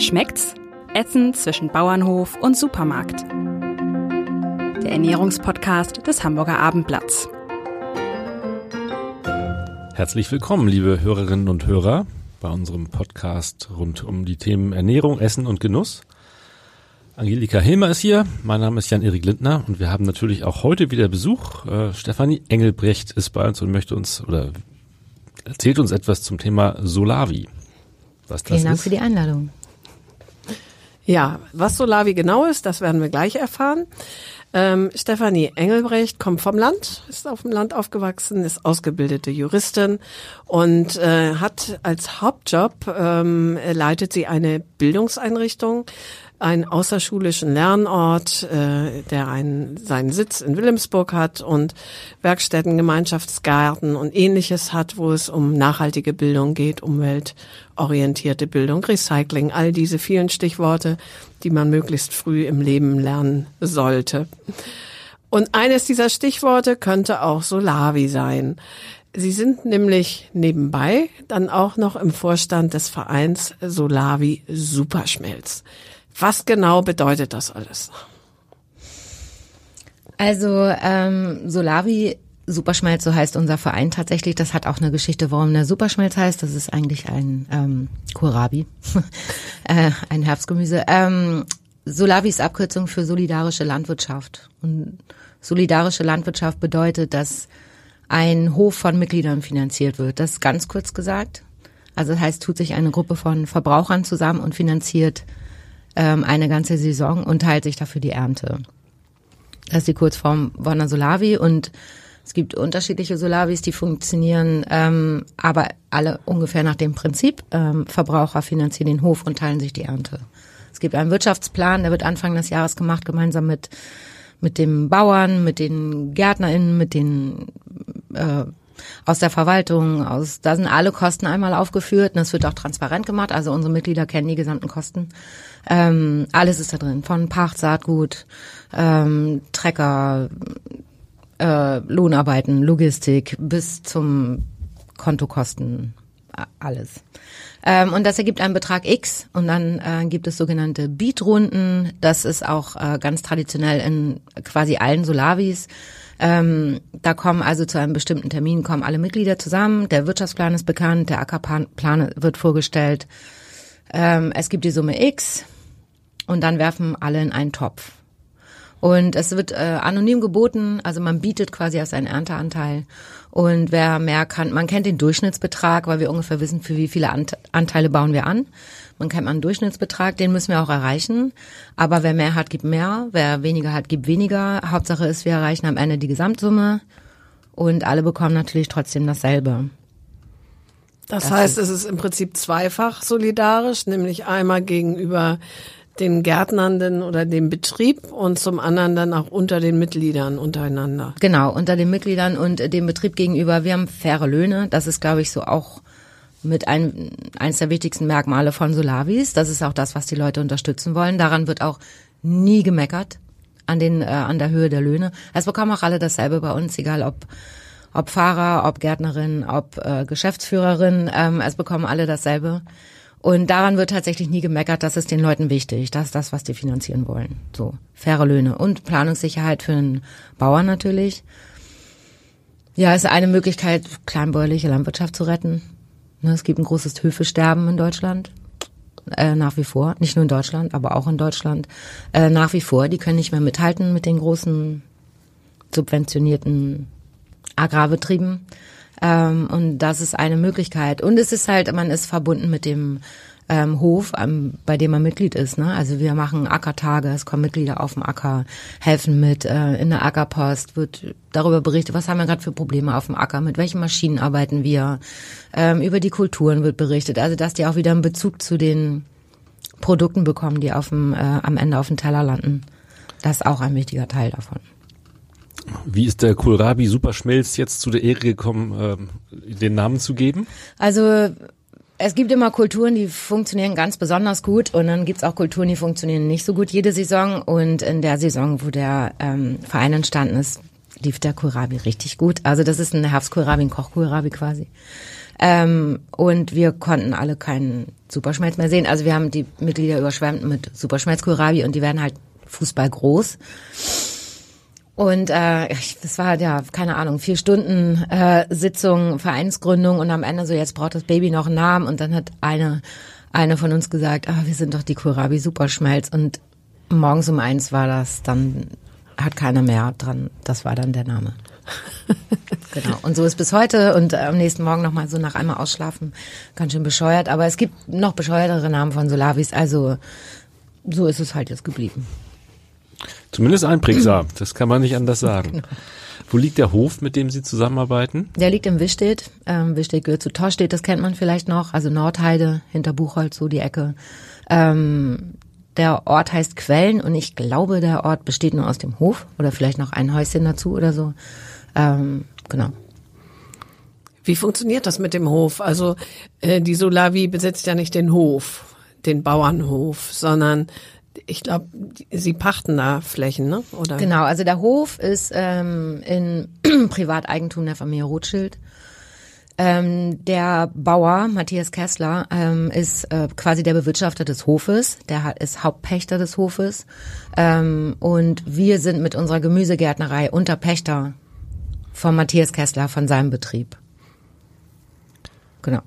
Schmeckt's? Essen zwischen Bauernhof und Supermarkt. Der Ernährungspodcast des Hamburger Abendblatts. Herzlich willkommen, liebe Hörerinnen und Hörer, bei unserem Podcast rund um die Themen Ernährung, Essen und Genuss. Angelika Hilmer ist hier, mein Name ist Jan-Erik Lindner und wir haben natürlich auch heute wieder Besuch. Äh, Stefanie Engelbrecht ist bei uns und möchte uns oder erzählt uns etwas zum Thema Solavi. Was Vielen Dank ist. für die Einladung. Ja, was Solavi genau ist, das werden wir gleich erfahren. Ähm, Stefanie Engelbrecht kommt vom Land, ist auf dem Land aufgewachsen, ist ausgebildete Juristin und äh, hat als Hauptjob ähm, leitet sie eine Bildungseinrichtung einen außerschulischen Lernort, äh, der einen, seinen Sitz in Wilhelmsburg hat und Werkstätten, Gemeinschaftsgarten und ähnliches hat, wo es um nachhaltige Bildung geht, umweltorientierte Bildung, Recycling, all diese vielen Stichworte, die man möglichst früh im Leben lernen sollte. Und eines dieser Stichworte könnte auch Solavi sein. Sie sind nämlich nebenbei dann auch noch im Vorstand des Vereins Solavi Superschmelz. Was genau bedeutet das alles? Also ähm, Solavi Superschmelz, so heißt unser Verein tatsächlich. Das hat auch eine Geschichte, warum der Superschmelz heißt. Das ist eigentlich ein ähm, Kohlrabi, äh, ein Herbstgemüse. Ähm, Solavi ist Abkürzung für solidarische Landwirtschaft. Und solidarische Landwirtschaft bedeutet, dass ein Hof von Mitgliedern finanziert wird. Das ist ganz kurz gesagt. Also das heißt, tut sich eine Gruppe von Verbrauchern zusammen und finanziert ähm, eine ganze Saison und teilt sich dafür die Ernte. Das ist die Kurzform von der Solavi und es gibt unterschiedliche Solavis, die funktionieren, ähm, aber alle ungefähr nach dem Prinzip. Ähm, Verbraucher finanzieren den Hof und teilen sich die Ernte. Es gibt einen Wirtschaftsplan, der wird Anfang des Jahres gemacht, gemeinsam mit mit dem Bauern, mit den GärtnerInnen, mit den äh, aus der Verwaltung, aus da sind alle Kosten einmal aufgeführt und es wird auch transparent gemacht. Also unsere Mitglieder kennen die gesamten Kosten. Ähm, alles ist da drin, von Pacht, Saatgut, ähm, Trecker, äh, Lohnarbeiten, Logistik bis zum Kontokosten, alles. Ähm, und das ergibt einen Betrag X und dann äh, gibt es sogenannte Beat-Runden. Das ist auch äh, ganz traditionell in quasi allen Solavis. Ähm, da kommen also zu einem bestimmten Termin kommen alle Mitglieder zusammen. Der Wirtschaftsplan ist bekannt, der Ackerplan wird vorgestellt. Ähm, es gibt die Summe X und dann werfen alle in einen Topf. Und es wird äh, anonym geboten, also man bietet quasi auf seinen Ernteanteil. Und wer mehr kann, man kennt den Durchschnittsbetrag, weil wir ungefähr wissen, für wie viele Ant Anteile bauen wir an. Man kennt einen Durchschnittsbetrag, den müssen wir auch erreichen. Aber wer mehr hat, gibt mehr. Wer weniger hat, gibt weniger. Hauptsache ist, wir erreichen am Ende die Gesamtsumme. Und alle bekommen natürlich trotzdem dasselbe. Das, das heißt, es ist im Prinzip zweifach solidarisch, nämlich einmal gegenüber den Gärtnernden oder dem Betrieb und zum anderen dann auch unter den Mitgliedern untereinander. Genau, unter den Mitgliedern und dem Betrieb gegenüber. Wir haben faire Löhne. Das ist, glaube ich, so auch mit ein, eines der wichtigsten Merkmale von Solavis. Das ist auch das, was die Leute unterstützen wollen. Daran wird auch nie gemeckert an den äh, an der Höhe der Löhne. Es bekommen auch alle dasselbe bei uns, egal ob ob Fahrer, ob Gärtnerin, ob äh, Geschäftsführerin. Ähm, es bekommen alle dasselbe. Und daran wird tatsächlich nie gemeckert, das ist den Leuten wichtig. Das ist das, was die finanzieren wollen. So, faire Löhne und Planungssicherheit für den Bauern natürlich. Ja, ist eine Möglichkeit, kleinbäuerliche Landwirtschaft zu retten. Ne, es gibt ein großes Höfesterben in Deutschland. Äh, nach wie vor, nicht nur in Deutschland, aber auch in Deutschland, äh, nach wie vor. Die können nicht mehr mithalten mit den großen subventionierten Agrarbetrieben. Ähm, und das ist eine Möglichkeit. Und es ist halt, man ist verbunden mit dem ähm, Hof, ähm, bei dem man Mitglied ist. Ne? Also wir machen Ackertage, es kommen Mitglieder auf dem Acker, helfen mit. Äh, in der Ackerpost wird darüber berichtet, was haben wir gerade für Probleme auf dem Acker, mit welchen Maschinen arbeiten wir. Ähm, über die Kulturen wird berichtet. Also dass die auch wieder einen Bezug zu den Produkten bekommen, die auf dem, äh, am Ende auf dem Teller landen. Das ist auch ein wichtiger Teil davon. Wie ist der Kohlrabi Superschmelz jetzt zu der Ehre gekommen, äh, den Namen zu geben? Also es gibt immer Kulturen, die funktionieren ganz besonders gut und dann gibt's auch Kulturen, die funktionieren nicht so gut jede Saison. Und in der Saison, wo der ähm, Verein entstanden ist, lief der Kohlrabi richtig gut. Also das ist ein Herbstkohlrabi, ein Kochkohlrabi quasi. Ähm, und wir konnten alle keinen Superschmelz mehr sehen. Also wir haben die Mitglieder überschwemmt mit Superschmelzkohlrabi und die werden halt Fußball groß. Und äh, das war ja, keine Ahnung, vier Stunden äh, Sitzung, Vereinsgründung und am Ende so, jetzt braucht das Baby noch einen Namen und dann hat eine, eine von uns gesagt, ah, wir sind doch die Kohlrabi Superschmelz und morgens um eins war das dann, hat keiner mehr dran, das war dann der Name. genau. Und so ist bis heute und am nächsten Morgen nochmal so nach einmal ausschlafen, ganz schön bescheuert. Aber es gibt noch bescheuertere Namen von Solavis, also so ist es halt jetzt geblieben. Zumindest einprägsam, das kann man nicht anders sagen. Genau. Wo liegt der Hof, mit dem Sie zusammenarbeiten? Der liegt im Wischstedt. Ähm, Wischstedt gehört zu Torstedt, das kennt man vielleicht noch. Also Nordheide, hinter Buchholz, so die Ecke. Ähm, der Ort heißt Quellen und ich glaube, der Ort besteht nur aus dem Hof oder vielleicht noch ein Häuschen dazu oder so. Ähm, genau. Wie funktioniert das mit dem Hof? Also äh, die Solavi besitzt ja nicht den Hof, den Bauernhof, sondern ich glaube, sie pachten da Flächen, ne? Oder? Genau, also der Hof ist ähm, in Privateigentum der Familie Rothschild. Ähm, der Bauer, Matthias Kessler, ähm, ist äh, quasi der Bewirtschafter des Hofes, der hat, ist Hauptpächter des Hofes. Ähm, und wir sind mit unserer Gemüsegärtnerei Unterpächter von Matthias Kessler, von seinem Betrieb. Genau.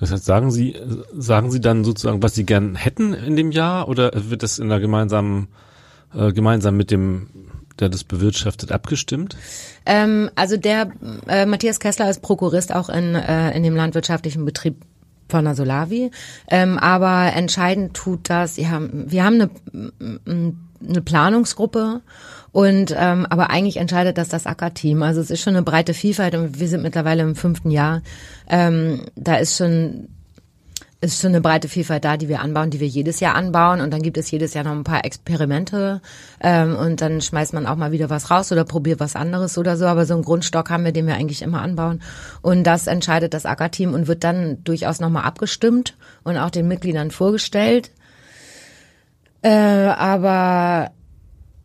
Das heißt, sagen Sie, sagen Sie dann sozusagen, was Sie gern hätten in dem Jahr oder wird das in der gemeinsamen, äh, gemeinsam mit dem, der das bewirtschaftet, abgestimmt? Ähm, also der äh, Matthias Kessler ist Prokurist auch in, äh, in dem landwirtschaftlichen Betrieb von der Solavi. Ähm, aber entscheidend tut das, ja, wir haben eine, eine Planungsgruppe und ähm, aber eigentlich entscheidet das das Acker-Team. Also es ist schon eine breite Vielfalt und wir sind mittlerweile im fünften Jahr. Ähm, da ist schon ist schon eine breite Vielfalt da, die wir anbauen, die wir jedes Jahr anbauen. Und dann gibt es jedes Jahr noch ein paar Experimente. Ähm, und dann schmeißt man auch mal wieder was raus oder probiert was anderes oder so. Aber so einen Grundstock haben wir, den wir eigentlich immer anbauen. Und das entscheidet das Ackerteam und wird dann durchaus nochmal abgestimmt und auch den Mitgliedern vorgestellt. Äh, aber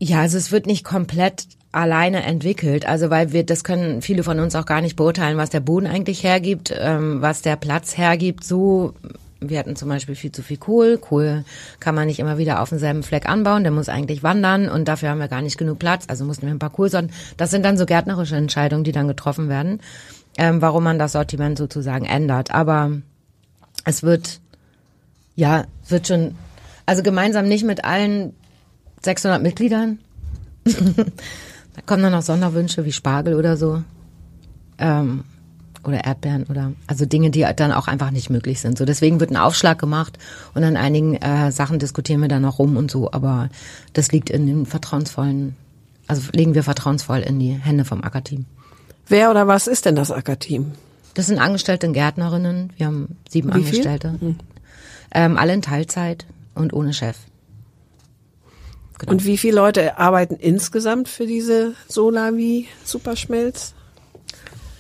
ja, also es wird nicht komplett alleine entwickelt. Also weil wir, das können viele von uns auch gar nicht beurteilen, was der Boden eigentlich hergibt, ähm, was der Platz hergibt. So, wir hatten zum Beispiel viel zu viel Kohl. Kohl kann man nicht immer wieder auf demselben Fleck anbauen. Der muss eigentlich wandern und dafür haben wir gar nicht genug Platz. Also mussten wir ein paar Kohlsorten. Das sind dann so gärtnerische Entscheidungen, die dann getroffen werden, ähm, warum man das Sortiment sozusagen ändert. Aber es wird, ja, wird schon, also gemeinsam nicht mit allen 600 Mitgliedern. da kommen dann noch Sonderwünsche wie Spargel oder so. Ähm, oder Erdbeeren oder also Dinge, die dann auch einfach nicht möglich sind. So deswegen wird ein Aufschlag gemacht und an einigen äh, Sachen diskutieren wir dann noch rum und so. Aber das liegt in den vertrauensvollen, also legen wir vertrauensvoll in die Hände vom Ackerteam. Wer oder was ist denn das Ackerteam? Das sind Angestellte und Gärtnerinnen. Wir haben sieben Wie Angestellte. Hm. Ähm, alle in Teilzeit und ohne Chef. Genau. Und wie viele Leute arbeiten insgesamt für diese Solavi Superschmelz?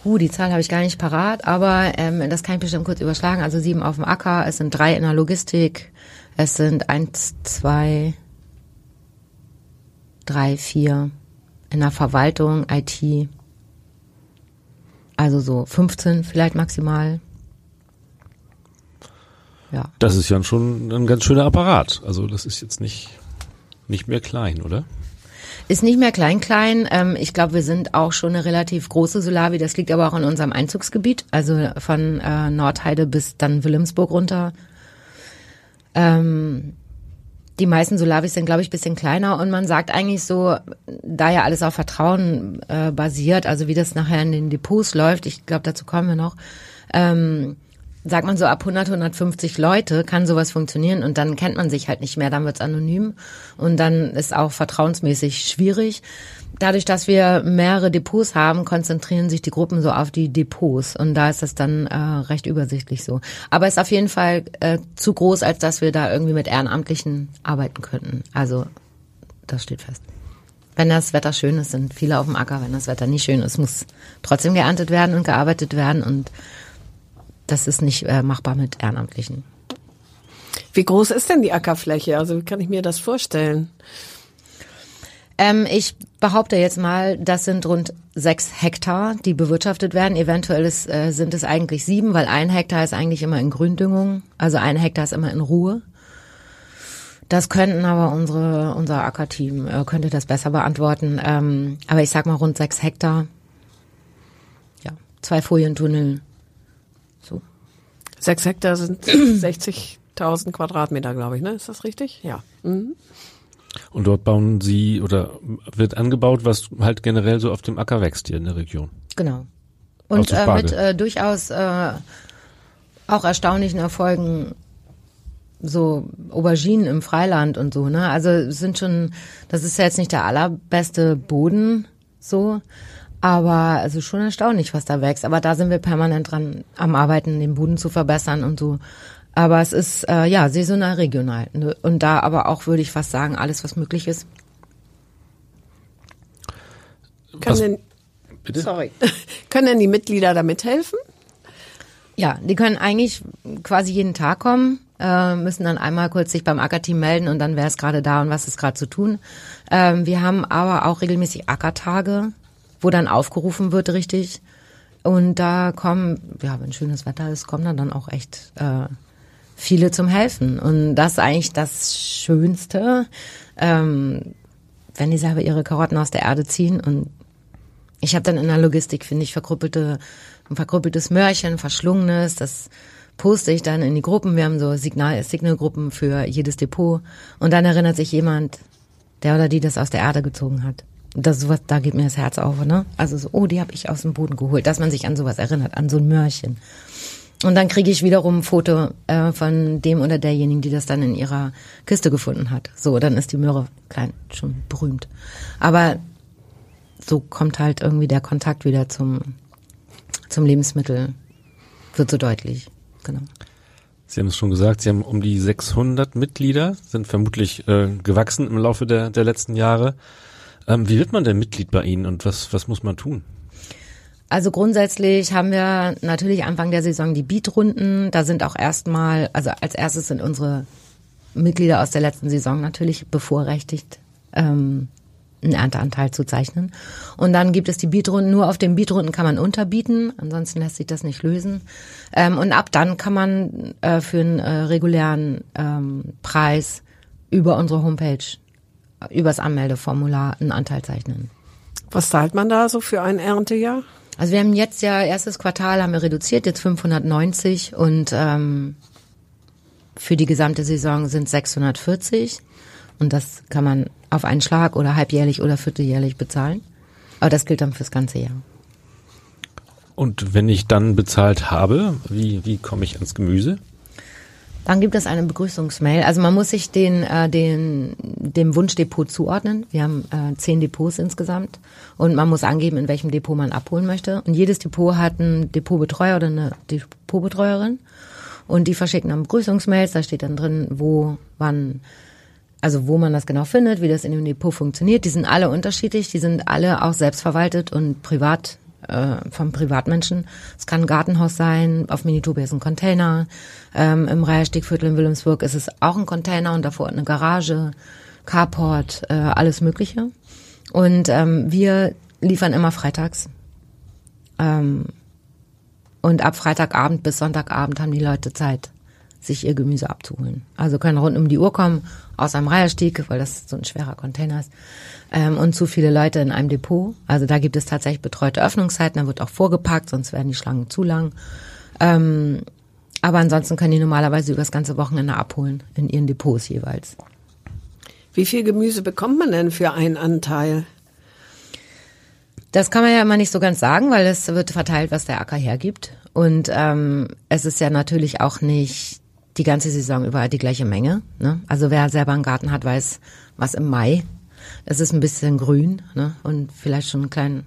Uh, die Zahl habe ich gar nicht parat, aber ähm, das kann ich bestimmt kurz überschlagen. Also sieben auf dem Acker, es sind drei in der Logistik, es sind eins, zwei, drei, vier in der Verwaltung, IT. Also so 15 vielleicht maximal. Ja. Das ist ja schon ein ganz schöner Apparat. Also das ist jetzt nicht nicht mehr klein, oder? Ist nicht mehr klein, klein. Ähm, ich glaube, wir sind auch schon eine relativ große Solavi. Das liegt aber auch in unserem Einzugsgebiet, also von äh, Nordheide bis dann Wilhelmsburg runter. Ähm, die meisten Solavis sind, glaube ich, bisschen kleiner und man sagt eigentlich so, da ja alles auf Vertrauen äh, basiert, also wie das nachher in den Depots läuft, ich glaube, dazu kommen wir noch, ähm, sagt man so, ab 100, 150 Leute kann sowas funktionieren und dann kennt man sich halt nicht mehr, dann wird's anonym und dann ist auch vertrauensmäßig schwierig. Dadurch, dass wir mehrere Depots haben, konzentrieren sich die Gruppen so auf die Depots und da ist das dann äh, recht übersichtlich so. Aber ist auf jeden Fall äh, zu groß, als dass wir da irgendwie mit Ehrenamtlichen arbeiten könnten. Also das steht fest. Wenn das Wetter schön ist, sind viele auf dem Acker. Wenn das Wetter nicht schön ist, muss trotzdem geerntet werden und gearbeitet werden und das ist nicht äh, machbar mit Ehrenamtlichen. Wie groß ist denn die Ackerfläche? Also wie kann ich mir das vorstellen? Ähm, ich behaupte jetzt mal, das sind rund sechs Hektar, die bewirtschaftet werden. Eventuell ist, äh, sind es eigentlich sieben, weil ein Hektar ist eigentlich immer in Gründüngung. Also ein Hektar ist immer in Ruhe. Das könnten aber unsere, unser Ackerteam äh, könnte das besser beantworten. Ähm, aber ich sag mal rund sechs Hektar. Ja, zwei Folientunnel. Sechs Hektar sind 60.000 Quadratmeter, glaube ich, ne? Ist das richtig? Ja. Mhm. Und dort bauen Sie oder wird angebaut, was halt generell so auf dem Acker wächst hier in der Region. Genau. Und äh, mit äh, durchaus äh, auch erstaunlichen Erfolgen so Auberginen im Freiland und so, ne? Also sind schon, das ist ja jetzt nicht der allerbeste Boden so, aber also schon erstaunlich, was da wächst. Aber da sind wir permanent dran am Arbeiten, den Boden zu verbessern und so. Aber es ist äh, ja saisonal, regional. Ne? Und da aber auch würde ich fast sagen, alles, was möglich ist. Kann denn, bitte? Sorry. Können denn die Mitglieder da mithelfen? Ja, die können eigentlich quasi jeden Tag kommen, äh, müssen dann einmal kurz sich beim Ackerteam melden und dann wäre es gerade da und was ist gerade zu tun. Ähm, wir haben aber auch regelmäßig Ackertage, wo dann aufgerufen wird, richtig. Und da kommen, ja, wenn schönes Wetter ist, kommen dann, auch echt äh, viele zum Helfen. Und das ist eigentlich das Schönste, ähm, wenn die selber ihre Karotten aus der Erde ziehen. Und ich habe dann in der Logistik, finde ich, verkrüppelte, ein verkrüppeltes Mörchen, verschlungenes, das poste ich dann in die Gruppen. Wir haben so Signal, Signalgruppen für jedes Depot. Und dann erinnert sich jemand, der oder die das aus der Erde gezogen hat. Das sowas, da geht mir das Herz auf, ne? Also so, oh, die habe ich aus dem Boden geholt, dass man sich an sowas erinnert, an so ein Mörchen. Und dann kriege ich wiederum ein Foto äh, von dem oder derjenigen, die das dann in ihrer Kiste gefunden hat. So, dann ist die Möhre klein schon berühmt. Aber so kommt halt irgendwie der Kontakt wieder zum zum Lebensmittel wird so deutlich. Genau. Sie haben es schon gesagt, Sie haben um die 600 Mitglieder, sind vermutlich äh, gewachsen im Laufe der, der letzten Jahre. Ähm, wie wird man denn Mitglied bei Ihnen und was, was muss man tun? Also grundsätzlich haben wir natürlich Anfang der Saison die Beatrunden. Da sind auch erstmal, also als erstes sind unsere Mitglieder aus der letzten Saison natürlich bevorrechtigt, ähm, einen Ernteanteil zu zeichnen. Und dann gibt es die Beatrunden. Nur auf den Beatrunden kann man unterbieten, ansonsten lässt sich das nicht lösen. Ähm, und ab dann kann man äh, für einen äh, regulären ähm, Preis über unsere Homepage, übers Anmeldeformular einen Anteil zeichnen. Was zahlt man da so für ein Erntejahr? Also wir haben jetzt ja erstes Quartal haben wir reduziert, jetzt 590 und ähm, für die gesamte Saison sind 640 und das kann man auf einen Schlag oder halbjährlich oder vierteljährlich bezahlen. Aber das gilt dann fürs ganze Jahr. Und wenn ich dann bezahlt habe, wie, wie komme ich ans Gemüse? Dann gibt es eine Begrüßungsmail. Also man muss sich den, äh, den, dem Wunschdepot zuordnen. Wir haben äh, zehn Depots insgesamt und man muss angeben, in welchem Depot man abholen möchte. Und jedes Depot hat einen Depotbetreuer oder eine Depotbetreuerin und die verschicken dann Begrüßungsmails. Da steht dann drin, wo, wann, also wo man das genau findet, wie das in dem Depot funktioniert. Die sind alle unterschiedlich, die sind alle auch selbstverwaltet und privat äh, vom Privatmenschen. Es kann ein Gartenhaus sein, auf Minitopia ist ein Container, ähm, im Reiherstiegviertel in Wilhelmsburg ist es auch ein Container und davor eine Garage, Carport, äh, alles Mögliche. Und ähm, wir liefern immer freitags. Ähm, und ab Freitagabend bis Sonntagabend haben die Leute Zeit, sich ihr Gemüse abzuholen. Also können rund um die Uhr kommen, aus einem Reiherstieg, weil das so ein schwerer Container ist ähm, und zu viele Leute in einem Depot. Also da gibt es tatsächlich betreute Öffnungszeiten, da wird auch vorgepackt, sonst werden die Schlangen zu lang. Ähm, aber ansonsten können die normalerweise über das ganze Wochenende abholen in ihren Depots jeweils. Wie viel Gemüse bekommt man denn für einen Anteil? Das kann man ja immer nicht so ganz sagen, weil es wird verteilt, was der Acker hergibt. Und ähm, es ist ja natürlich auch nicht die ganze Saison über die gleiche Menge. Ne? Also wer selber einen Garten hat, weiß, was im Mai es ist ein bisschen grün ne? und vielleicht schon einen kleinen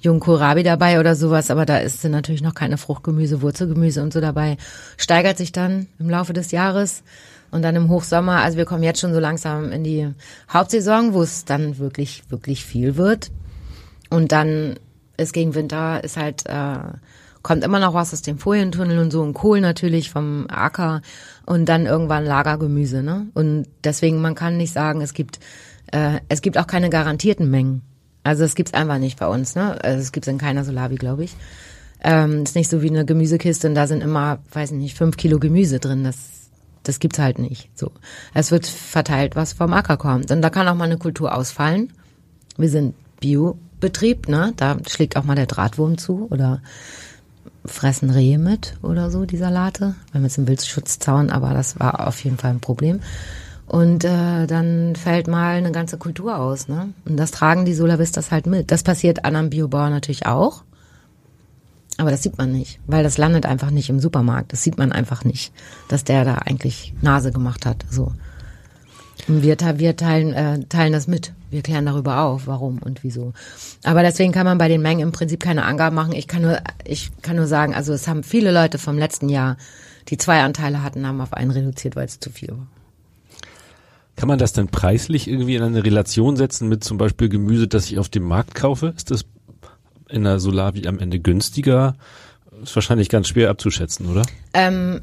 jungen Kohlrabi dabei oder sowas, aber da ist natürlich noch keine Fruchtgemüse, Wurzelgemüse und so dabei. Steigert sich dann im Laufe des Jahres und dann im Hochsommer, also wir kommen jetzt schon so langsam in die Hauptsaison, wo es dann wirklich, wirklich viel wird. Und dann ist gegen Winter, ist halt, äh, kommt immer noch was aus dem Folientunnel und so und Kohl natürlich vom Acker und dann irgendwann Lagergemüse, ne? Und deswegen, man kann nicht sagen, es gibt Äh, es gibt auch keine garantierten Mengen. Also es gibt's einfach nicht bei uns. Ne? Also es gibt's in keiner Solavi, glaube ich. Ähm, ist nicht so wie eine Gemüsekiste und da sind immer, weiß ich nicht, fünf Kilo Gemüse drin. Das, das gibt's halt nicht. So, es wird verteilt, was vom Acker kommt. Und da kann auch mal eine Kultur ausfallen. Wir sind Biobetrieb, ne? Da schlägt auch mal der Drahtwurm zu oder fressen Rehe mit oder so, die Salate. Wir haben jetzt einen Wildschutzzaun, aber das war auf jeden Fall ein Problem. Und äh, dann fällt mal eine ganze Kultur aus, ne? Und das tragen die Solavistas halt mit. Das passiert anderen Biobauern natürlich auch. Aber das sieht man nicht, weil das landet einfach nicht im Supermarkt. Das sieht man einfach nicht, dass der da eigentlich Nase gemacht hat. So. Wir, wir teilen, äh, teilen das mit. Wir klären darüber auf, warum und wieso. Aber deswegen kann man bei den Mengen im Prinzip keine Angaben machen. Ich kann nur, ich kann nur sagen, also es haben viele Leute vom letzten Jahr, die zwei Anteile hatten, haben auf einen reduziert, weil es zu viel war. Kann man das denn preislich irgendwie in eine Relation setzen mit zum Beispiel Gemüse, das ich auf dem Markt kaufe? Ist das in der Solavi am Ende günstiger? Ist wahrscheinlich ganz schwer abzuschätzen, oder? Ähm,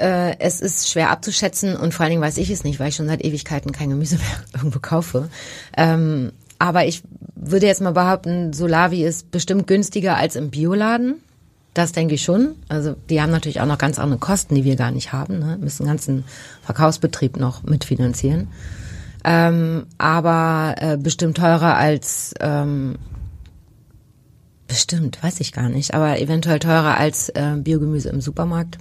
äh, es ist schwer abzuschätzen und vor allen Dingen weiß ich es nicht, weil ich schon seit Ewigkeiten kein Gemüse mehr irgendwo kaufe. Ähm, aber ich würde jetzt mal behaupten, Solavi ist bestimmt günstiger als im Bioladen. Das denke ich schon. Also die haben natürlich auch noch ganz andere Kosten, die wir gar nicht haben. Ne? Müssen ganzen Verkaufsbetrieb noch mitfinanzieren. Ähm, aber äh, bestimmt teurer als ähm, Bestimmt, weiß ich gar nicht. Aber eventuell teurer als äh, Biogemüse im Supermarkt.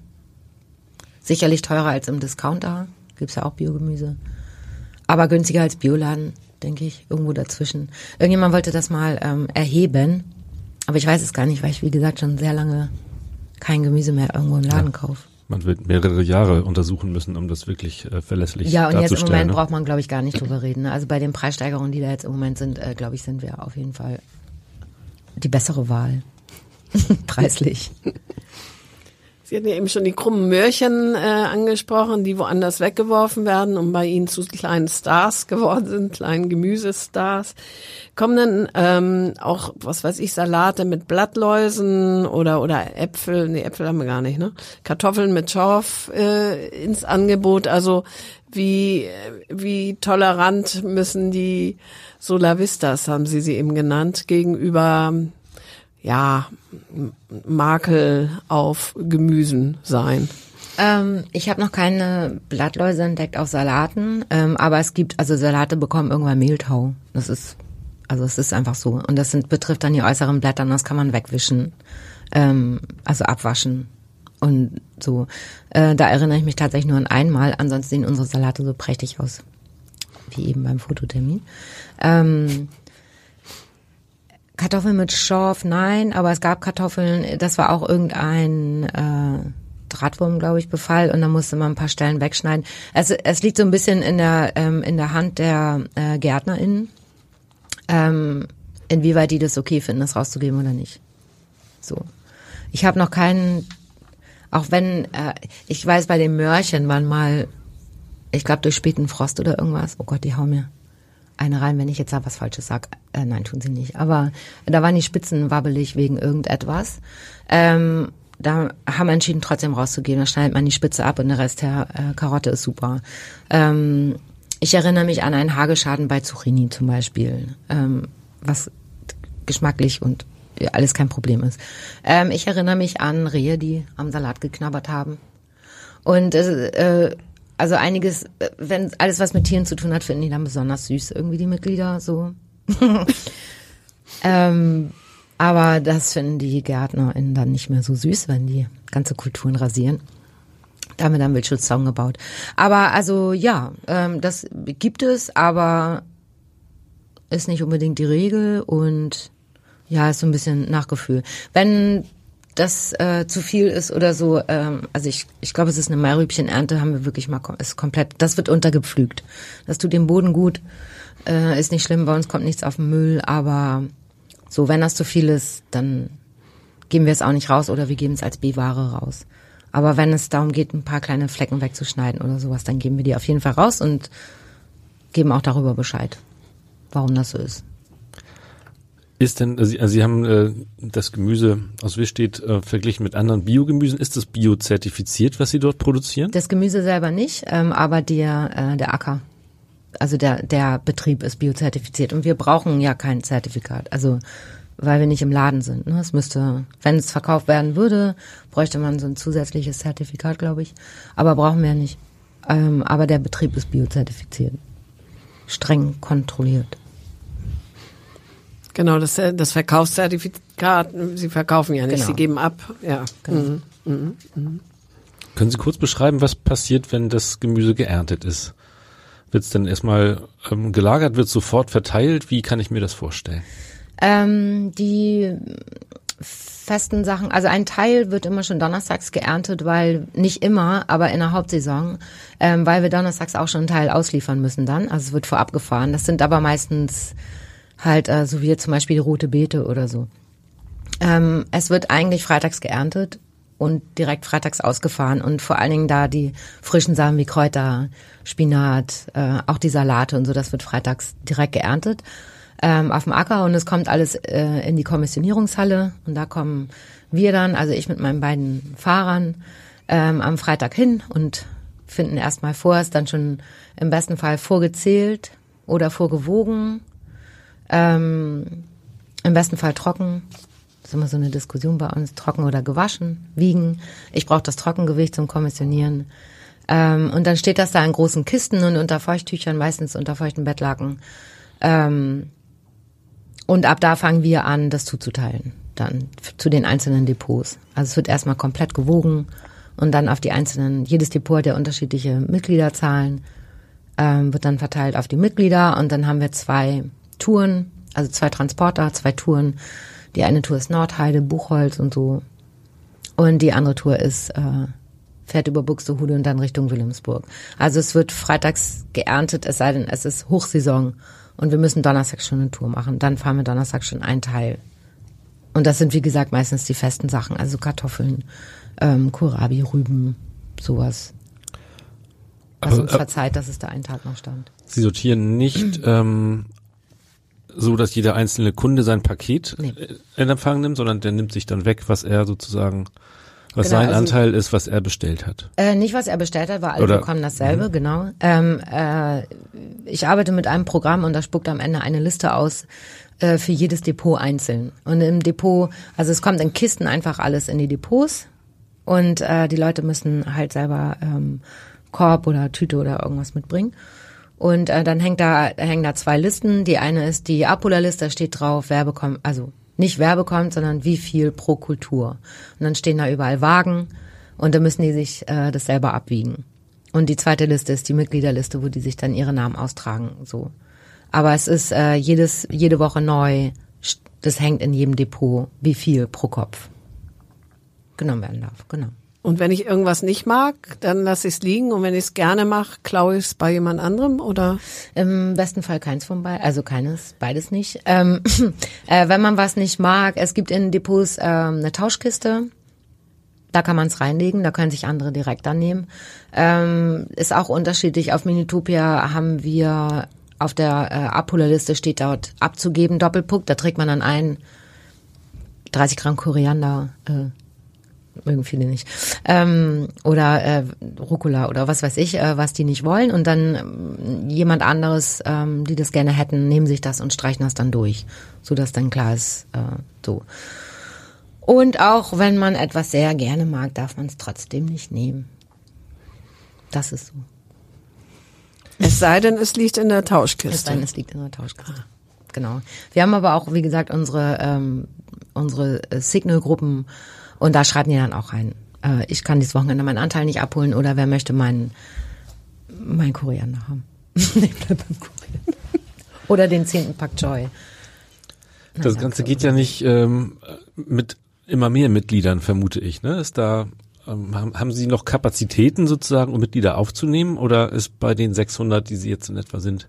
Sicherlich teurer als im Discounter. Gibt's ja auch Biogemüse. Aber günstiger als Bioladen, denke ich. Irgendwo dazwischen. Irgendjemand wollte das mal ähm, erheben. Aber ich weiß es gar nicht, weil ich, wie gesagt, schon sehr lange kein Gemüse mehr irgendwo im Laden ja. kaufe. Man wird mehrere Jahre untersuchen müssen, um das wirklich äh, verlässlich Ja, und jetzt im Moment ne? braucht man, glaube ich, gar nicht drüber reden. Ne? Also bei den Preissteigerungen, die da jetzt im Moment sind, äh, glaube ich, sind wir auf jeden Fall die bessere Wahl. Preislich. Sie hatten ja eben schon die krummen Möhrchen äh, angesprochen, die woanders weggeworfen werden und bei Ihnen zu kleinen Stars geworden sind, kleinen Gemüsestars. Kommen dann ähm, auch, was weiß ich, Salate mit Blattläusen oder oder Äpfel, nee, Äpfel haben wir gar nicht, ne? Kartoffeln mit Schorf äh, ins Angebot. Also wie wie tolerant müssen die Solavistas, haben Sie sie eben genannt, gegenüber ja, Makel auf Gemüsen sein? Ähm, ich habe noch keine Blattläuse entdeckt auf Salaten, ähm, aber es gibt, also Salate bekommen irgendwann Mehltau. Das ist, also es ist einfach so. Und das sind, betrifft dann die äußeren Blätter, das kann man wegwischen, ähm, also abwaschen und so. Äh, da erinnere ich mich tatsächlich nur an einmal. Ansonsten sehen unsere Salate so prächtig aus, wie eben beim Fototermin. Ähm, Kartoffeln mit Schorf, nein, aber es gab Kartoffeln, das war auch irgendein äh, Drahtwurm, glaube ich, Befall und da musste man ein paar Stellen wegschneiden. Es, es liegt so ein bisschen in der ähm, in der Hand der äh, GärtnerInnen, ähm, inwieweit die das okay finden, das rauszugeben oder nicht. So, ich habe noch keinen, auch wenn äh, ich weiß, bei den Mörchen waren mal, ich glaube durch späten Frost oder irgendwas. Oh Gott, die hauen mir eine rein, wenn ich jetzt da was Falsches sag. Äh, nein, tun sie nicht. Aber da waren die Spitzen wabbelig wegen irgendetwas. Ähm, da haben wir entschieden, trotzdem rauszugehen. Da schneidet man die Spitze ab und der Rest der äh, Karotte ist super. Ähm, ich erinnere mich an einen Hageschaden bei Zucchini zum Beispiel, ähm, was geschmacklich und alles kein Problem ist. Ähm, ich erinnere mich an Rehe, die am Salat geknabbert haben. Und äh, also einiges, wenn alles was mit Tieren zu tun hat, finden die dann besonders süß irgendwie die Mitglieder so. ähm, aber das finden die GärtnerInnen dann nicht mehr so süß, wenn die ganze Kulturen rasieren. Da haben wir dann Wildschutzzaun gebaut. Aber also ja, ähm, das gibt es, aber ist nicht unbedingt die Regel und ja, ist so ein bisschen Nachgefühl. Wenn das äh, zu viel ist oder so. Ähm, also ich, ich glaube, es ist eine Mairübchenernte, haben wir wirklich mal ist komplett. Das wird untergepflügt. Das tut dem Boden gut. Äh, ist nicht schlimm, bei uns kommt nichts auf den Müll, aber so, wenn das zu viel ist, dann geben wir es auch nicht raus oder wir geben es als B-Ware raus. Aber wenn es darum geht, ein paar kleine Flecken wegzuschneiden oder sowas, dann geben wir die auf jeden Fall raus und geben auch darüber Bescheid, warum das so ist. Ist denn, also Sie haben äh, das Gemüse aus Wischstedt äh, verglichen mit anderen Biogemüsen. Ist das biozertifiziert, was Sie dort produzieren? Das Gemüse selber nicht, ähm, aber der, äh, der Acker. also der, der Betrieb ist biozertifiziert und wir brauchen ja kein Zertifikat. Also weil wir nicht im Laden sind. Ne? Es müsste, wenn es verkauft werden würde, bräuchte man so ein zusätzliches Zertifikat, glaube ich. Aber brauchen wir nicht. Ähm, aber der Betrieb ist biozertifiziert. Streng kontrolliert. Genau, das, das Verkaufszertifikat, Sie verkaufen ja nicht, Genau. Sie geben ab. Ja. Mhm. Mhm. Mhm. Können Sie kurz beschreiben, was passiert, wenn das Gemüse geerntet ist? Wird es dann erstmal ähm, gelagert, wird sofort verteilt? Wie kann ich mir das vorstellen? Ähm, die festen Sachen, also ein Teil wird immer schon donnerstags geerntet, weil nicht immer, aber in der Hauptsaison, ähm, weil wir donnerstags auch schon einen Teil ausliefern müssen dann. Also es wird vorab gefahren. Das sind aber meistens halt äh, so wie zum Beispiel die rote Beete oder so. Ähm, es wird eigentlich freitags geerntet und direkt freitags ausgefahren und vor allen Dingen da die frischen Sachen wie Kräuter, Spinat, äh, auch die Salate und so, das wird freitags direkt geerntet ähm, auf dem Acker und es kommt alles äh, in die Kommissionierungshalle und da kommen wir dann, also ich mit meinen beiden Fahrern ähm, am Freitag hin und finden erstmal vor, ist dann schon im besten Fall vorgezählt oder vorgewogen, ähm, im besten Fall trocken. Das ist immer so eine Diskussion bei uns, trocken oder gewaschen, wiegen. Ich brauche das Trockengewicht zum Kommissionieren. Ähm, und dann steht das da in großen Kisten und unter Feuchttüchern, meistens unter feuchten Bettlaken. Ähm, und ab da fangen wir an, das zuzuteilen, dann zu den einzelnen Depots. Also es wird erstmal komplett gewogen und dann auf die einzelnen, jedes Depot hat ja unterschiedliche Mitgliederzahlen, ähm, wird dann verteilt auf die Mitglieder und dann haben wir zwei Touren, also zwei Transporter, zwei Touren. Die eine Tour ist Nordheide, Buchholz und so. Und die andere Tour ist, äh, fährt über Buxtehude und dann Richtung Wilhelmsburg. Also es wird freitags geerntet, es sei denn, es ist Hochsaison und wir müssen donnerstags schon eine Tour machen. Dann fahren wir donnerstags schon einen Teil. Und das sind, wie gesagt, meistens die festen Sachen, also Kartoffeln, ähm, Kohlrabi, Rüben, sowas. Was Aber, uns äh, verzeiht, dass es da einen Tag noch stand. Sie sortieren nicht ähm, so, dass jeder einzelne Kunde sein Paket Nee. äh, in Empfang nimmt, sondern der nimmt sich dann weg, was er sozusagen, was Genau, sein also- Anteil ist, was er bestellt hat. Äh, nicht, was er bestellt hat, weil alle Oder- bekommen dasselbe, genau. Ähm, äh, ich arbeite mit einem Programm und da spuckt am Ende eine Liste aus äh, für jedes Depot einzeln. Und im Depot, also es kommt in Kisten einfach alles in die Depots und äh, die Leute müssen halt selber ähm, Korb oder Tüte oder irgendwas mitbringen. Und äh, dann hängt da, hängen da zwei Listen. Die eine ist die Abholerliste, da steht drauf, wer bekommt, also nicht wer bekommt, sondern wie viel pro Kultur. Und dann stehen da überall Wagen und da müssen die sich äh, das selber abwiegen. Und die zweite Liste ist die Mitgliederliste, wo die sich dann ihre Namen austragen. So. Aber es ist äh, jedes, jede Woche neu. Das hängt in jedem Depot, wie viel pro Kopf genommen werden darf. Genau. Und wenn ich irgendwas nicht mag, dann lasse ich es liegen. Und wenn ich es gerne mache, klaue ich es bei jemand anderem oder? Im besten Fall keins von beiden, also keines, beides nicht. Ähm, äh, wenn man was nicht mag, es gibt in Depots ähm, eine Tauschkiste. Da kann man es reinlegen, da können sich andere direkt annehmen. Ähm, ist auch unterschiedlich. Auf Minitopia haben wir auf der äh, Abholerliste steht dort abzugeben, Doppelpunkt. Da trägt man dann ein 30 Gramm Koriander, äh, mögen viele nicht. Ähm, oder äh, Rucola oder was weiß ich, äh, was die nicht wollen. Und dann ähm, jemand anderes, ähm, die das gerne hätten, nehmen sich das und streichen das dann durch, sodass dann klar ist, äh, so. Und auch wenn man etwas sehr gerne mag, darf man es trotzdem nicht nehmen. Das ist so. Es sei denn, es liegt in der Es Tauschkiste. sei denn, es liegt in der Tauschkiste. Genau. Wir haben aber auch, wie gesagt, unsere, ähm, unsere äh, Signal-Gruppen und da schreiben die dann auch rein. Äh, ich kann dieses Wochenende meinen Anteil nicht abholen oder wer möchte meinen mein Koriander haben. nee, bleib beim Koriander. Oder den zehnten Pack Joy. Na, Das. Ganze geht ja nicht ähm, mit immer mehr Mitgliedern, vermute ich. Ne? Ist da ähm, haben, haben Sie noch Kapazitäten sozusagen, um Mitglieder aufzunehmen, oder ist bei den 600, die Sie jetzt in etwa sind,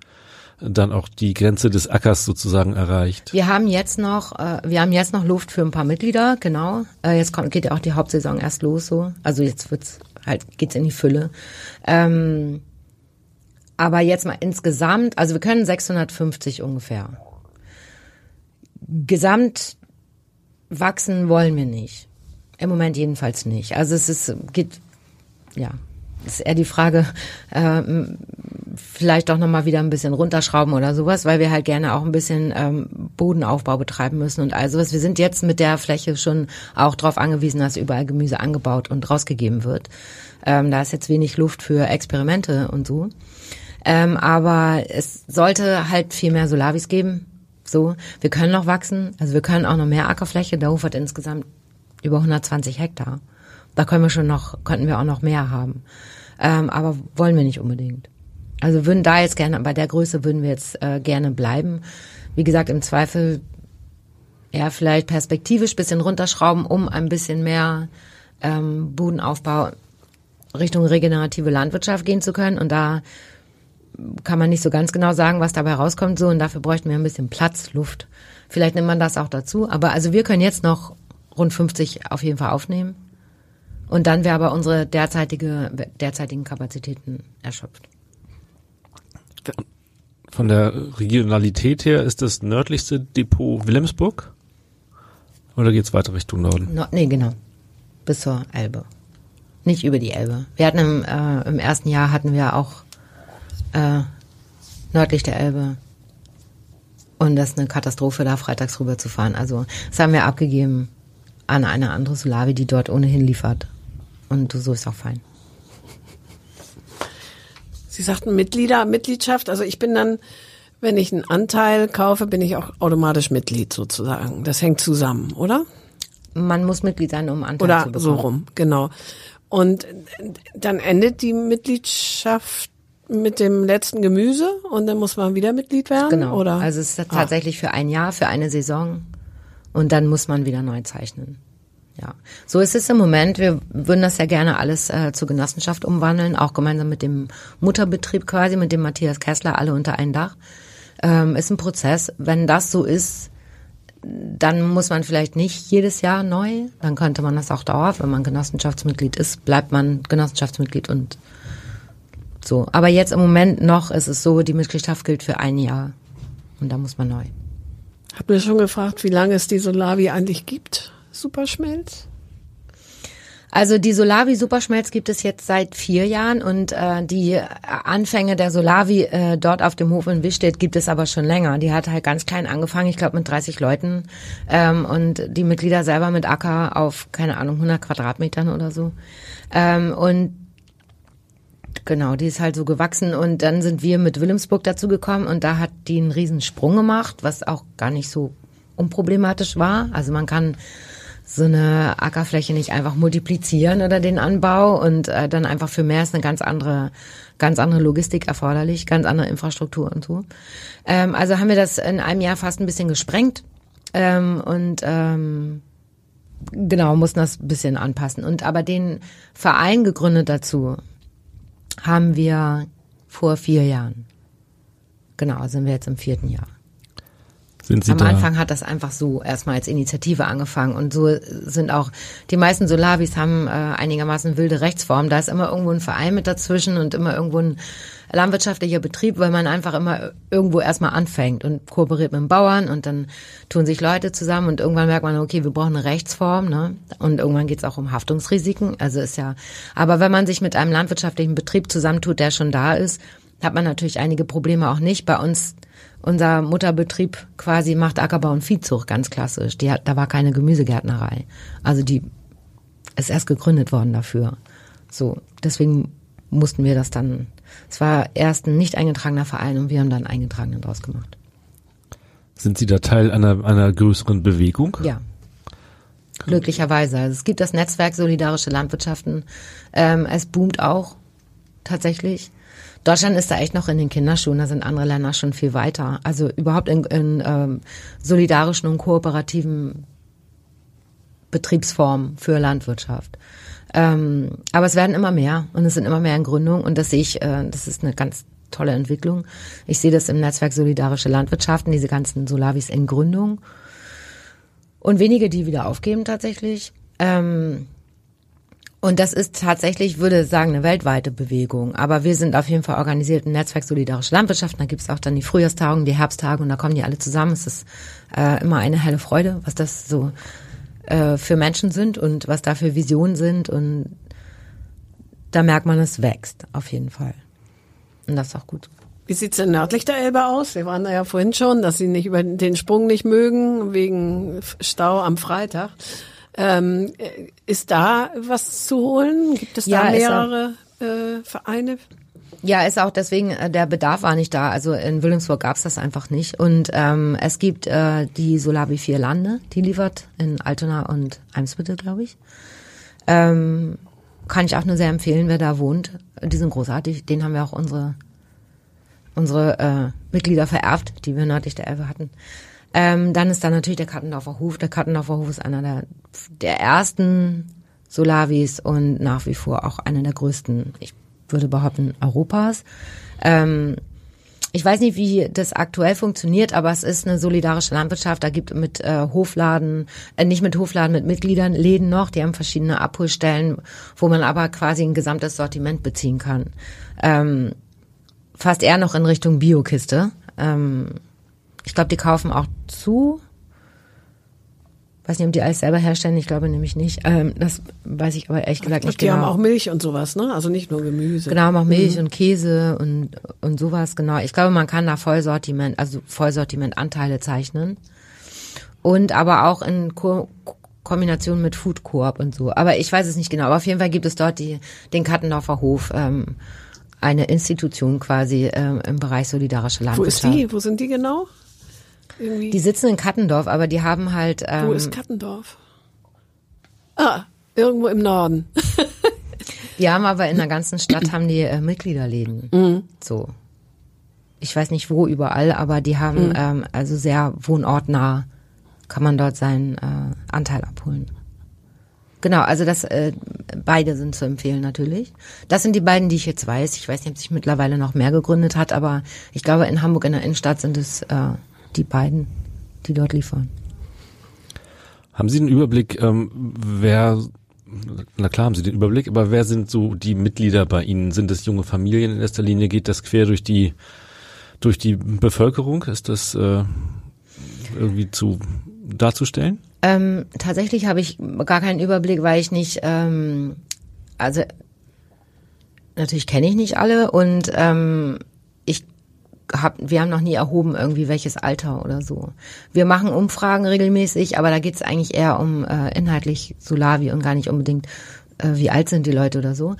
dann auch die Grenze des Ackers sozusagen erreicht? Wir haben jetzt noch, äh, wir haben jetzt noch Luft für ein paar Mitglieder, genau. Äh, jetzt kommt, geht ja auch die Hauptsaison erst los, so. Also jetzt wird's halt geht's in die Fülle. Ähm, aber jetzt mal insgesamt, also wir können 650 ungefähr. Gesamt wachsen wollen wir nicht. Im Moment jedenfalls nicht. Also es ist geht ja, ist eher die Frage, ähm, vielleicht doch nochmal wieder ein bisschen runterschrauben oder sowas, weil wir halt gerne auch ein bisschen ähm, Bodenaufbau betreiben müssen und all sowas. Wir sind jetzt mit der Fläche schon auch darauf angewiesen, dass überall Gemüse angebaut und rausgegeben wird. Ähm, da ist jetzt wenig Luft für Experimente und so. Ähm, aber es sollte halt viel mehr Solavis geben. So, wir können noch wachsen, also wir können auch noch mehr Ackerfläche. Der Hof hat insgesamt über 120 Hektar. Da können wir schon noch, könnten wir auch noch mehr haben. Ähm, aber wollen wir nicht unbedingt. Also würden da jetzt gerne, bei der Größe würden wir jetzt äh, gerne bleiben. Wie gesagt, im Zweifel ja vielleicht perspektivisch bisschen runterschrauben, um ein bisschen mehr ähm, Bodenaufbau Richtung regenerative Landwirtschaft gehen zu können. Und da kann man nicht so ganz genau sagen, was dabei rauskommt. So und dafür bräuchten wir ein bisschen Platz, Luft. Vielleicht nimmt man das auch dazu. Aber also wir können jetzt noch rund 50 auf jeden Fall aufnehmen. Und dann wäre aber unsere derzeitige, derzeitigen Kapazitäten erschöpft. Von der Regionalität her ist das nördlichste Depot Wilhelmsburg? Oder geht's weiter Richtung Norden? No, nee, genau. Bis zur Elbe. Nicht über die Elbe. Wir hatten im, äh, im ersten Jahr hatten wir auch äh, nördlich der Elbe. Und das ist eine Katastrophe, da freitags rüber zu fahren. Also das haben wir abgegeben an eine andere Solavi, die dort ohnehin liefert. Und so ist auch fein. Sie sagten Mitglieder, Mitgliedschaft. Also ich bin dann, wenn ich einen Anteil kaufe, bin ich auch automatisch Mitglied sozusagen. Das hängt zusammen, oder? Man muss Mitglied sein, um Anteil oder zu bekommen. so rum, genau. Und dann endet die Mitgliedschaft mit dem letzten Gemüse und dann muss man wieder Mitglied werden? Genau. Oder? Also es ist tatsächlich für ein Jahr, für eine Saison und dann muss man wieder neu zeichnen. Ja, so ist es im Moment. Wir würden das ja gerne alles äh, zur Genossenschaft umwandeln, auch gemeinsam mit dem Mutterbetrieb quasi, mit dem Matthias Kessler, alle unter ein Dach. Ähm, ist ein Prozess. Wenn das so ist, dann muss man vielleicht nicht jedes Jahr neu. Dann könnte man das auch dauerhaft. Wenn man Genossenschaftsmitglied ist, bleibt man Genossenschaftsmitglied und so. Aber jetzt im Moment noch ist es so, die Mitgliedschaft gilt für ein Jahr. Und da muss man neu. Hab mir schon gefragt, wie lange es die Solavi eigentlich gibt. Superschmelz? Also die Solavi Superschmelz gibt es jetzt seit vier Jahren und äh, die Anfänge der Solavi äh, dort auf dem Hof in Wistedt gibt es aber schon länger. Die hat halt ganz klein angefangen, ich glaube mit 30 Leuten ähm, und die Mitglieder selber mit Acker auf, keine Ahnung, 100 Quadratmetern oder so. Ähm, und Genau, die ist halt so gewachsen und dann sind wir mit Wilhelmsburg dazu gekommen und da hat die einen riesen Sprung gemacht, was auch gar nicht so unproblematisch war. Also man kann so eine Ackerfläche nicht einfach multiplizieren oder den Anbau und äh, dann einfach für mehr ist eine ganz andere, ganz andere Logistik erforderlich, ganz andere Infrastruktur und so. Ähm, also haben wir das in einem Jahr fast ein bisschen gesprengt ähm, und ähm, genau mussten das ein bisschen anpassen. Und aber den Verein gegründet dazu haben wir vor vier Jahren. Genau, sind wir jetzt im vierten Jahr. Sind Sie Am da? Anfang hat das einfach so erstmal als Initiative angefangen und so sind auch die meisten Solavis haben äh, einigermaßen wilde Rechtsformen. Da ist immer irgendwo ein Verein mit dazwischen und immer irgendwo ein landwirtschaftlicher Betrieb, weil man einfach immer irgendwo erstmal anfängt und kooperiert mit dem Bauern und dann tun sich Leute zusammen und irgendwann merkt man, okay, wir brauchen eine Rechtsform, ne? Und irgendwann geht es auch um Haftungsrisiken. Also ist ja, aber wenn man sich mit einem landwirtschaftlichen Betrieb zusammentut, der schon da ist, hat man natürlich einige Probleme auch nicht. Bei uns unser Mutterbetrieb quasi macht Ackerbau und Viehzucht, ganz klassisch. Die hat, da war keine Gemüsegärtnerei. Also die ist erst gegründet worden dafür. So, deswegen mussten wir das dann. Es war erst ein nicht eingetragener Verein und wir haben dann einen eingetragenen draus gemacht. Sind Sie da Teil einer, einer größeren Bewegung? Ja. Glücklicherweise. Also es gibt das Netzwerk Solidarische Landwirtschaften. Ähm, es boomt auch tatsächlich. Deutschland ist da echt noch in den Kinderschuhen, da sind andere Länder schon viel weiter. Also überhaupt in, in ähm, solidarischen und kooperativen Betriebsformen für Landwirtschaft. Ähm, aber es werden immer mehr und es sind immer mehr in Gründung und das sehe ich, äh, das ist eine ganz tolle Entwicklung. Ich sehe das im Netzwerk Solidarische Landwirtschaften, diese ganzen Solavis in Gründung und wenige, die wieder aufgeben tatsächlich. Ähm, und das ist tatsächlich, würde sagen, eine weltweite Bewegung. Aber wir sind auf jeden Fall organisiert im Netzwerk Solidarische Landwirtschaft. Da gibt es auch dann die Frühjahrstagung, die Herbsttagung, da kommen die alle zusammen. Es ist äh, immer eine helle Freude, was das so äh, für Menschen sind und was da für Visionen sind. Und da merkt man, es wächst auf jeden Fall. Und das ist auch gut. Wie sieht's denn nördlich der Elbe aus? Wir waren da ja vorhin schon, dass Sie nicht über den Sprung nicht mögen, wegen Stau am Freitag. Ähm, ist da was zu holen? Gibt es da Ja, mehrere äh, Vereine? Ja, ist auch deswegen, äh, der Bedarf war nicht da. Also in Wilhelmsburg gab's das einfach nicht. Und ähm, es gibt äh, die Solabi Vier Lande, die liefert in Altona und Eimsbüttel, glaube ich. Ähm, kann ich auch nur sehr empfehlen, wer da wohnt. Die sind großartig. Den haben wir auch unsere unsere äh, Mitglieder vererbt, die wir nördlich der Elbe hatten. Ähm, dann ist da natürlich der Kattendorfer Hof. Der Kattendorfer Hof ist einer der, der ersten Solavis und nach wie vor auch einer der größten, ich würde behaupten, Europas. Ähm, ich weiß nicht, wie das aktuell funktioniert, aber es ist eine solidarische Landwirtschaft. Da gibt mit äh, Hofladen, äh, nicht mit Hofladen, mit Mitgliedern Läden noch. Die haben verschiedene Abholstellen, wo man aber quasi ein gesamtes Sortiment beziehen kann. Ähm, fast eher noch in Richtung Biokiste. Ähm, ich glaube, die kaufen auch zu. Weiß nicht, ob die alles selber herstellen. Ich glaube nämlich nicht. Ähm, das weiß ich aber ehrlich gesagt Ich nicht glaub, die genau. haben auch Milch und sowas, ne? Also nicht nur Gemüse. Genau, haben auch Milch und Käse und, und sowas, genau. Ich glaube, man kann da Vollsortiment, also Vollsortimentanteile zeichnen. Und aber auch in Ko Kombination mit Food Coop und so. Aber ich weiß es nicht genau. Aber auf jeden Fall gibt es dort die, den Kattendorfer Hof, ähm, eine Institution quasi ähm, im Bereich solidarische Wo ist Landwirtschaft. die? Wo sind die genau? Irgendwie. Die sitzen in Kattendorf, aber die haben halt, ähm, Wo ist Kattendorf? Ah, irgendwo im Norden. die haben aber in der ganzen Stadt haben die äh, Mitgliederläden. Mhm. So. Ich weiß nicht wo überall, aber die Mhm. haben ähm, also sehr wohnortnah kann man dort seinen äh, Anteil abholen. Genau, also das äh, beide sind zu empfehlen natürlich. Das sind die beiden, die ich jetzt weiß. Ich weiß nicht, ob sich mittlerweile noch mehr gegründet hat, aber ich glaube in Hamburg in der Innenstadt sind es äh, die beiden, die dort liefern. Haben Sie einen Überblick, ähm, wer, na klar haben Sie den Überblick, aber wer sind so die Mitglieder bei Ihnen? Sind es junge Familien in erster Linie? Geht das quer durch die, durch die Bevölkerung? Ist das äh, irgendwie zu darzustellen? Ähm, tatsächlich habe ich gar keinen Überblick, weil ich nicht, ähm, also natürlich kenne ich nicht alle und ähm, hab, wir haben noch nie erhoben irgendwie welches Alter oder so. Wir machen Umfragen regelmäßig, aber da geht es eigentlich eher um äh, inhaltlich Solavi und gar nicht unbedingt äh, wie alt sind die Leute oder so.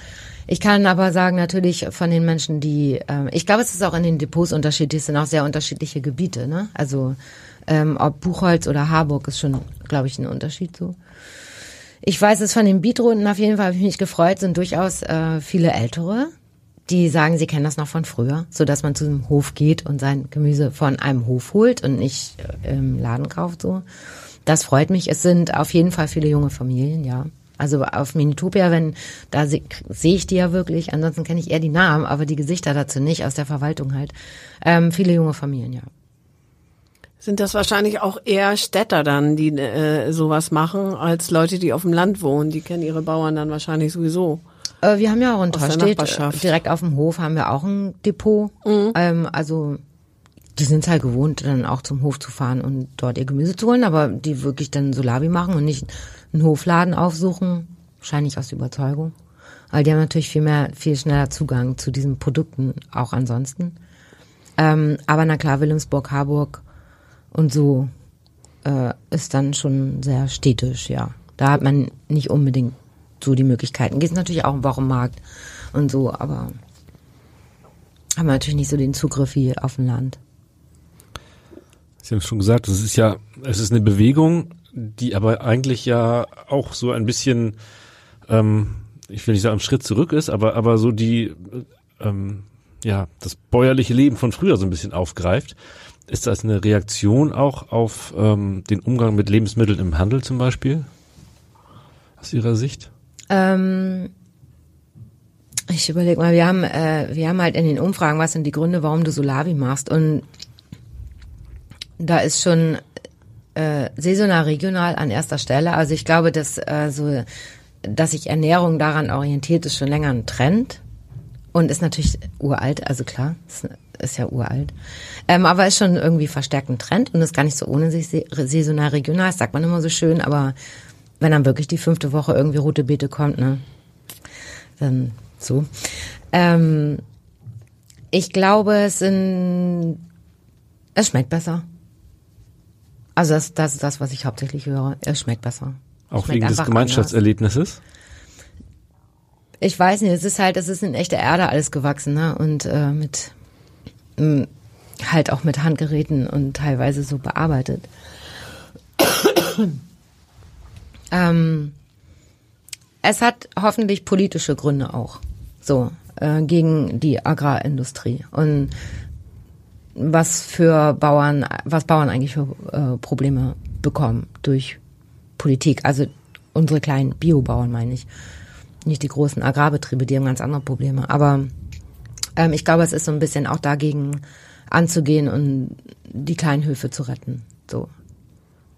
Ich kann aber sagen, natürlich von den Menschen, die, ähm, ich glaube, es ist auch in den Depots unterschiedlich, es sind auch sehr unterschiedliche Gebiete, ne? Also ähm, ob Buchholz oder Harburg ist schon, glaube ich, ein Unterschied so. Ich weiß es von den Beatrunden auf jeden Fall, habe ich mich gefreut, sind durchaus äh, viele Ältere, die sagen, sie kennen das noch von früher, so dass man zu einem Hof geht und sein Gemüse von einem Hof holt und nicht äh, im Laden kauft so. Das freut mich. Es sind auf jeden Fall viele junge Familien, ja. Also auf Minitopia, wenn da se- sehe ich die ja wirklich. Ansonsten kenne ich eher die Namen, aber die Gesichter dazu nicht aus der Verwaltung halt. Ähm, viele junge Familien, ja. Sind das wahrscheinlich auch eher Städter dann, die äh, sowas machen, als Leute, die auf dem Land wohnen? Die kennen ihre Bauern dann wahrscheinlich sowieso. Äh, wir haben ja auch in Torstedt, äh, direkt auf dem Hof haben wir auch ein Depot. Ähm, also die sind halt gewohnt, dann auch zum Hof zu fahren und dort ihr Gemüse zu holen, aber die wirklich dann Solavi machen und nicht einen Hofladen aufsuchen, wahrscheinlich aus Überzeugung. Weil die haben natürlich viel mehr, viel schneller Zugang zu diesen Produkten, auch ansonsten. Ähm, aber na klar, Wilhelmsburg, Harburg und so äh, ist dann schon sehr städtisch, ja. Da hat man nicht unbedingt so die Möglichkeiten. Geht natürlich auch im Wochenmarkt und so, aber haben wir natürlich nicht so den Zugriff wie auf dem Land. Sie haben schon gesagt, es ist ja, es ist eine Bewegung, die aber eigentlich ja auch so ein bisschen, ähm, ich will nicht sagen, einen Schritt zurück ist, aber, aber so die, ähm, ja, das bäuerliche Leben von früher so ein bisschen aufgreift. Ist das eine Reaktion auch auf ähm, den Umgang mit Lebensmitteln im Handel zum Beispiel? Aus Ihrer Sicht? Ähm, ich überlege mal, wir haben, äh, wir haben halt in den Umfragen, was sind die Gründe, warum du Solavi machst und da ist schon äh, saisonal, regional an erster Stelle. Also ich glaube, dass äh, so, dass sich Ernährung daran orientiert, ist schon länger ein Trend und ist natürlich uralt. Also klar, ist, ist ja uralt, ähm, aber ist schon irgendwie verstärkt ein Trend und ist gar nicht so ohne sich saisonal, regional. Das sagt man immer so schön, aber wenn dann wirklich die fünfte Woche irgendwie rote Beete kommt, ne, dann so. Ähm, Ich glaube, es sind, es schmeckt besser. Also das, das ist das, was ich hauptsächlich höre. Es schmeckt besser. Auch Schmeckt wegen des Gemeinschaftserlebnisses? Ich weiß nicht, es ist halt, es ist in echter Erde alles gewachsen, ne? Und äh, mit mh, halt auch mit Handgeräten und teilweise so bearbeitet. Ähm, es hat hoffentlich politische Gründe auch. So, äh, gegen die Agrarindustrie. Und was für Bauern, was Bauern eigentlich für äh, Probleme bekommen durch Politik. Also unsere kleinen Biobauern meine ich. Nicht die großen Agrarbetriebe, die haben ganz andere Probleme. Aber ähm, ich glaube, es ist so ein bisschen auch dagegen anzugehen und die kleinen Höfe zu retten. So.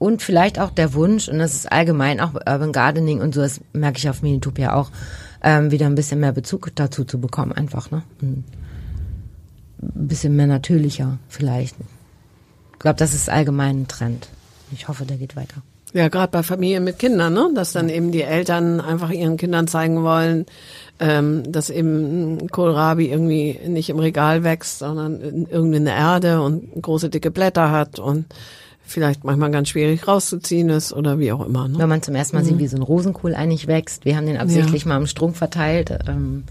Und vielleicht auch der Wunsch, und das ist allgemein auch Urban Gardening und so, das merke ich auf Minitopia auch, ähm, wieder ein bisschen mehr Bezug dazu zu bekommen, einfach, ne? Ein bisschen mehr natürlicher vielleicht. Ich glaube, das ist allgemein ein Trend. Ich hoffe, der geht weiter. Ja, gerade bei Familien mit Kindern, ne? dass dann eben die Eltern einfach ihren Kindern zeigen wollen, ähm, dass eben Kohlrabi irgendwie nicht im Regal wächst, sondern in, irgendwie in der Erde und große dicke Blätter hat und vielleicht manchmal ganz schwierig rauszuziehen ist oder wie auch immer. Ne? Wenn man zum ersten Mal sieht, wie so ein Rosenkohl eigentlich wächst. Wir haben den absichtlich mal am Strunk verteilt. Ähm,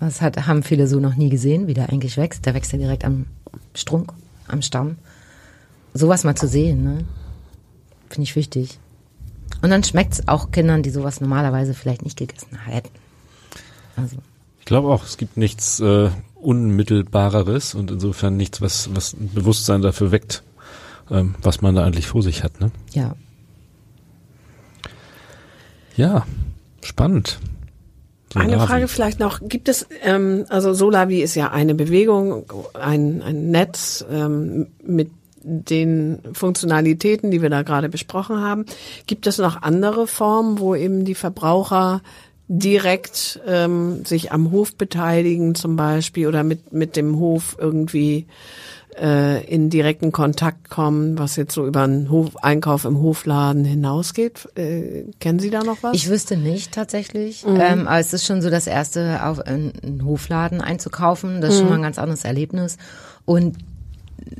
das hat, haben viele so noch nie gesehen, wie der eigentlich wächst. Der wächst ja direkt am Strunk, am Stamm. Sowas mal zu sehen, ne? Finde ich wichtig. Und dann schmeckt es auch Kindern, die sowas normalerweise vielleicht nicht gegessen hätten. Also. Ich glaube auch, es gibt nichts äh, Unmittelbareres und insofern nichts, was, was ein Bewusstsein dafür weckt, ähm, was man da eigentlich vor sich hat. Ne? Ja. Ja, spannend. Eine Solavi. Frage vielleicht noch, gibt es, ähm, also Solavi ist ja eine Bewegung, ein, ein Netz ähm, mit den Funktionalitäten, die wir da gerade besprochen haben. Gibt es noch andere Formen, wo eben die Verbraucher direkt ähm, sich am Hof beteiligen zum Beispiel oder mit, mit dem Hof irgendwie äh, in direkten Kontakt kommen, was jetzt so über einen Hof, Einkauf im Hofladen hinausgeht? Äh, kennen Sie da noch was? Ich wüsste nicht tatsächlich. Ähm, aber es ist schon so das erste, auf einen Hofladen einzukaufen. Das ist schon mal ein ganz anderes Erlebnis. Und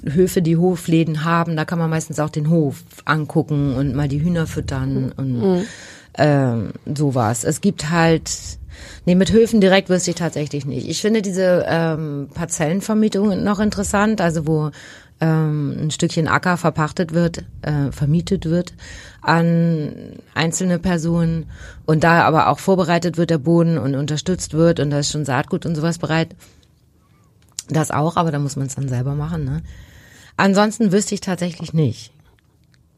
Höfe, die Hofläden haben, da kann man meistens auch den Hof angucken und mal die Hühner füttern und ähm, sowas. Es gibt halt, nee, mit Höfen direkt wüsste ich tatsächlich nicht. Ich finde diese ähm, Parzellenvermietung noch interessant, also wo ähm, ein Stückchen Acker verpachtet wird, äh, vermietet wird an einzelne Personen und da aber auch vorbereitet wird der Boden und unterstützt wird und da ist schon Saatgut und sowas bereit. Das auch, aber da muss man es dann selber machen. Ne? Ansonsten wüsste ich tatsächlich nicht,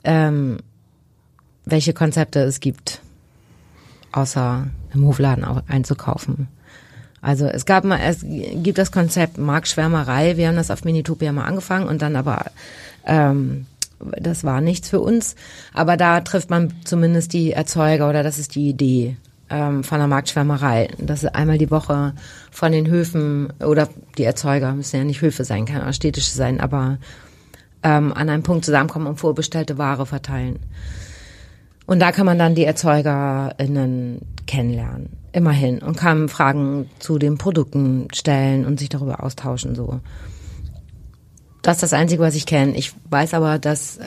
ähm, welche Konzepte es gibt, außer im Hofladen einzukaufen. Also es gab mal, es gibt das Konzept Marktschwärmerei. Wir haben das auf Minitopia mal angefangen und dann aber ähm, das war nichts für uns. Aber da trifft man zumindest die Erzeuger oder das ist die Idee ähm, von der Marktschwärmerei. Dass einmal die Woche von den Höfen oder die Erzeuger müssen ja nicht Höfe sein, kann auch städtische sein, aber ähm, an einem Punkt zusammenkommen und vorbestellte Ware verteilen. Und da kann man dann die ErzeugerInnen kennenlernen. Immerhin. Und kann Fragen zu den Produkten stellen und sich darüber austauschen, so. Das ist das Einzige, was ich kenne. Ich weiß aber, dass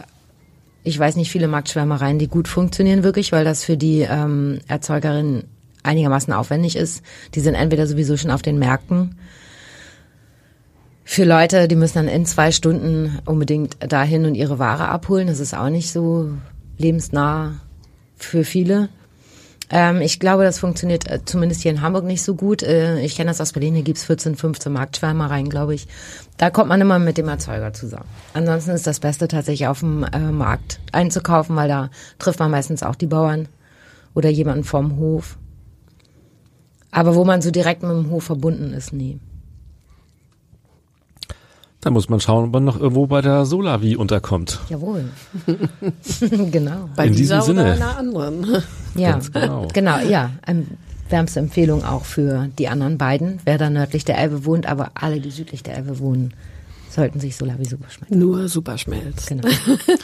ich weiß nicht viele Marktschwärmereien, die gut funktionieren wirklich, weil das für die ähm, Erzeugerinnen einigermaßen aufwendig ist. Die sind entweder sowieso schon auf den Märkten. Für Leute, die müssen dann in zwei Stunden unbedingt dahin und ihre Ware abholen. Das ist auch nicht so lebensnah für viele. Ähm, ich glaube, das funktioniert äh, zumindest hier in Hamburg nicht so gut. Äh, ich kenne das aus Berlin, hier gibt's 14, 15 Marktschwärmereien, glaube ich. Da kommt man immer mit dem Erzeuger zusammen. Ansonsten ist das Beste tatsächlich auf dem äh, Markt einzukaufen, weil da trifft man meistens auch die Bauern oder jemanden vom Hof. Aber wo man so direkt mit dem Hof verbunden ist, nie. Da muss man schauen, ob man noch irgendwo bei der Solavi unterkommt. Jawohl. genau. Bei In dieser diesem oder Sinne. einer anderen. Ja, Ganz genau. genau, ja. Ähm, wärmste Empfehlung auch für die anderen beiden. Wer da nördlich der Elbe wohnt, aber alle, die südlich der Elbe wohnen, sollten sich Solavi super schmecken. Nur Superschmelz. Genau.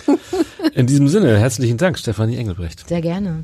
In diesem Sinne, herzlichen Dank, Stefanie Engelbrecht. Sehr gerne.